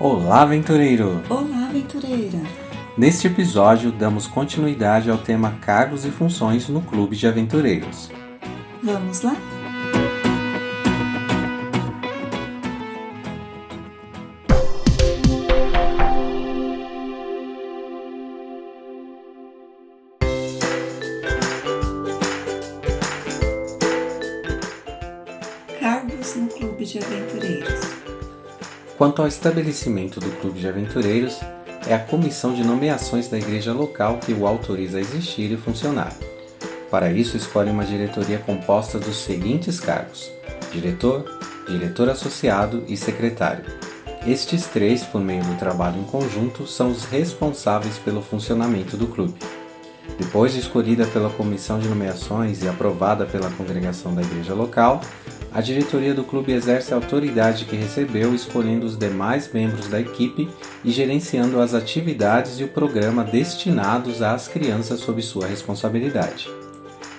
Olá, aventureiro! Olá, aventureira! Neste episódio, damos continuidade ao tema cargos e funções no Clube de Aventureiros. Vamos lá? Cargos no Clube de Aventureiros. Quanto ao estabelecimento do Clube de Aventureiros, é a comissão de nomeações da igreja local que o autoriza a existir e funcionar. Para isso, escolhe uma diretoria composta dos seguintes cargos: diretor, diretor associado e secretário. Estes três, por meio do trabalho em conjunto, são os responsáveis pelo funcionamento do clube. Depois de escolhida pela comissão de nomeações e aprovada pela congregação da igreja local, a diretoria do clube exerce a autoridade que recebeu, escolhendo os demais membros da equipe e gerenciando as atividades e o programa destinados às crianças sob sua responsabilidade.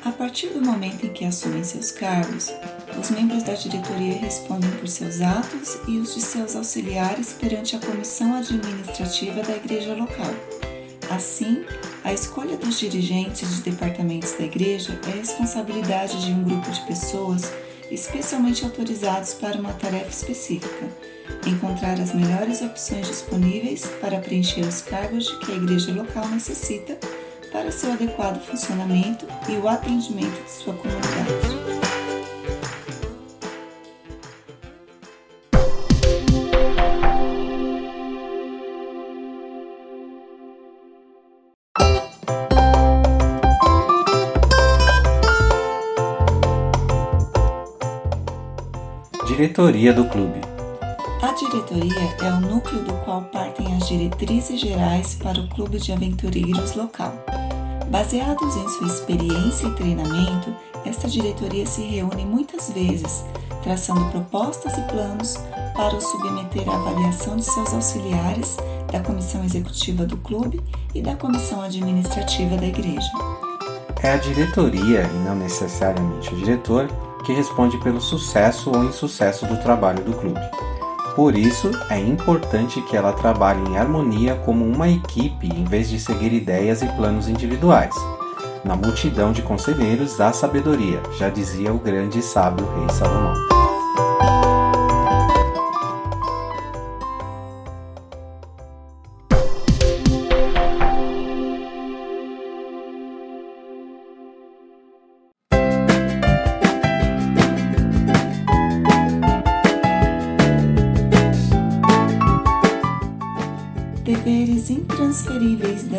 A partir do momento em que assumem seus cargos, os membros da diretoria respondem por seus atos e os de seus auxiliares perante a comissão administrativa da igreja local. Assim, a escolha dos dirigentes de departamentos da igreja é responsabilidade de um grupo de pessoas especialmente autorizados para uma tarefa específica: encontrar as melhores opções disponíveis para preencher os cargos que a igreja local necessita para seu adequado funcionamento e o atendimento de sua comunidade. Diretoria do Clube A diretoria é o núcleo do qual partem as diretrizes gerais para o Clube de Aventureiros local. Baseados em sua experiência e treinamento, esta diretoria se reúne muitas vezes, traçando propostas e planos para o submeter à avaliação de seus auxiliares, da comissão executiva do clube e da comissão administrativa da igreja. É a diretoria, e não necessariamente o diretor, que responde pelo sucesso ou insucesso do trabalho do clube. Por isso, é importante que ela trabalhe em harmonia como uma equipe em vez de seguir ideias e planos individuais. Na multidão de conselheiros há sabedoria, já dizia o grande sábio rei Salomão.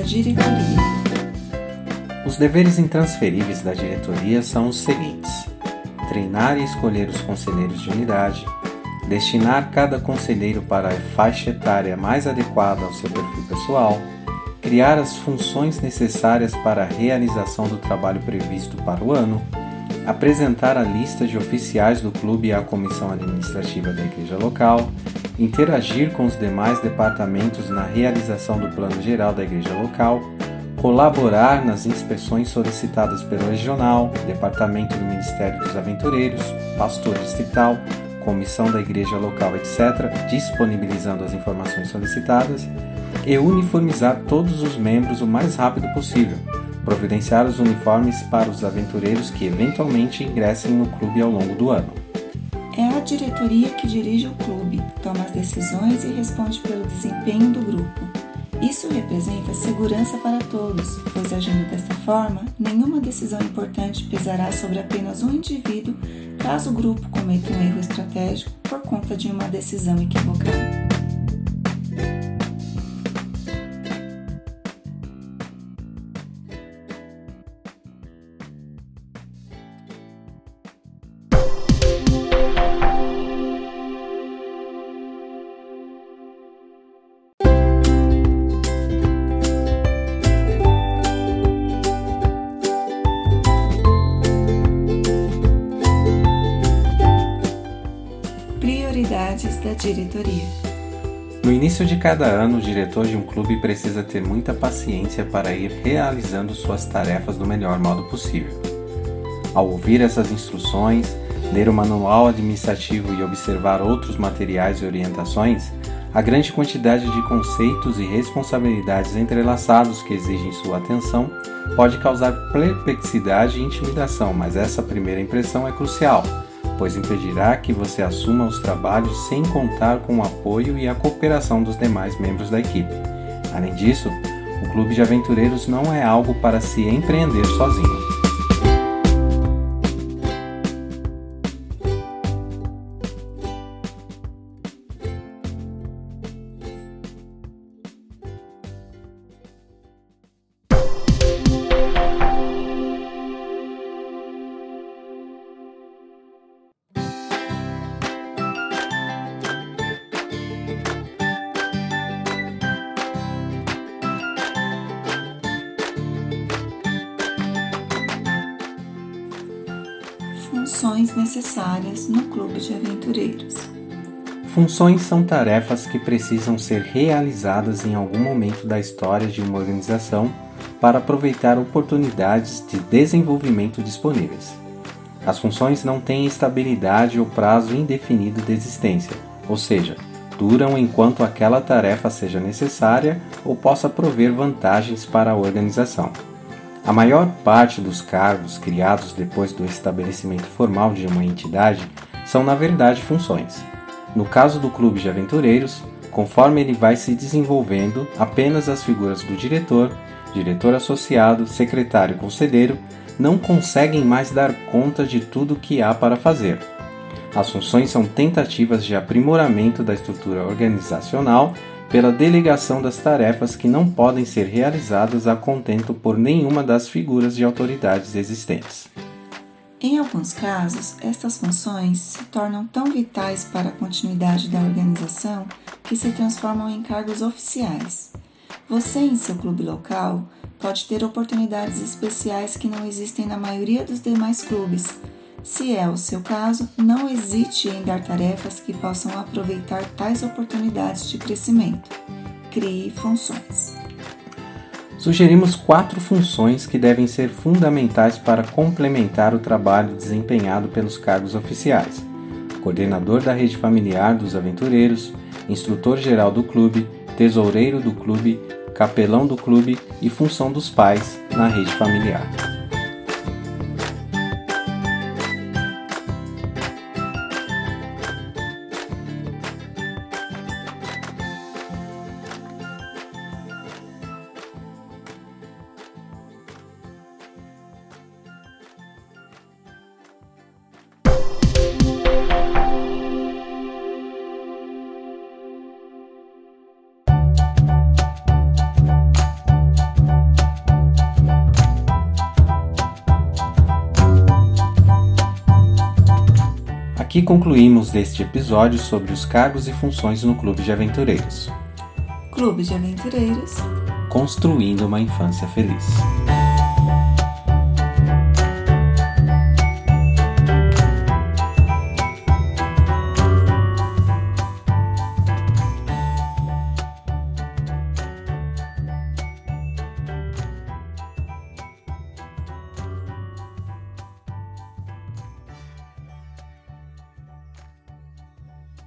Diretoria. Os deveres intransferíveis da diretoria são os seguintes: treinar e escolher os conselheiros de unidade, destinar cada conselheiro para a faixa etária mais adequada ao seu perfil pessoal, criar as funções necessárias para a realização do trabalho previsto para o ano, apresentar a lista de oficiais do clube à comissão administrativa da igreja local, interagir com os demais departamentos na realização do plano geral da igreja local, colaborar nas inspeções solicitadas pelo regional, departamento do Ministério dos Aventureiros, pastor distrital, comissão da igreja local, etc., disponibilizando as informações solicitadas, e uniformizar todos os membros o mais rápido possível, providenciar os uniformes para os aventureiros que eventualmente ingressem no clube ao longo do ano. É a diretoria que dirige o clube, toma as decisões e responde pelo desempenho do grupo. Isso representa segurança para todos, pois agindo desta forma, nenhuma decisão importante pesará sobre apenas um indivíduo caso o grupo cometa um erro estratégico por conta de uma decisão equivocada. Diretoria. No início de cada ano, o diretor de um clube precisa ter muita paciência para ir realizando suas tarefas do melhor modo possível. Ao ouvir essas instruções, ler o manual administrativo e observar outros materiais e orientações, a grande quantidade de conceitos e responsabilidades entrelaçados que exigem sua atenção pode causar perplexidade e intimidação, mas essa primeira impressão é crucial, pois impedirá que você assuma os trabalhos sem contar com o apoio e a cooperação dos demais membros da equipe. Além disso, o Clube de Aventureiros não é algo para se empreender sozinho. Funções necessárias no Clube de Aventureiros. Funções são tarefas que precisam ser realizadas em algum momento da história de uma organização para aproveitar oportunidades de desenvolvimento disponíveis. As funções não têm estabilidade ou prazo indefinido de existência, ou seja, duram enquanto aquela tarefa seja necessária ou possa prover vantagens para a organização. A maior parte dos cargos criados depois do estabelecimento formal de uma entidade são, na verdade, funções. No caso do Clube de Aventureiros, conforme ele vai se desenvolvendo, apenas as figuras do diretor, diretor associado, secretário e conselheiro não conseguem mais dar conta de tudo o que há para fazer. As funções são tentativas de aprimoramento da estrutura organizacional pela delegação das tarefas que não podem ser realizadas a contento por nenhuma das figuras de autoridades existentes. Em alguns casos, estas funções se tornam tão vitais para a continuidade da organização que se transformam em cargos oficiais. Você, em seu clube local, pode ter oportunidades especiais que não existem na maioria dos demais clubes, se é o seu caso, não hesite em dar tarefas que possam aproveitar tais oportunidades de crescimento. Crie funções. Sugerimos quatro funções que devem ser fundamentais para complementar o trabalho desempenhado pelos cargos oficiais: coordenador da rede familiar dos aventureiros, instrutor geral do clube, tesoureiro do clube, capelão do clube e função dos pais na rede familiar. Aqui concluímos este episódio sobre os cargos e funções no Clube de Aventureiros. Clube de Aventureiros Construindo uma infância feliz.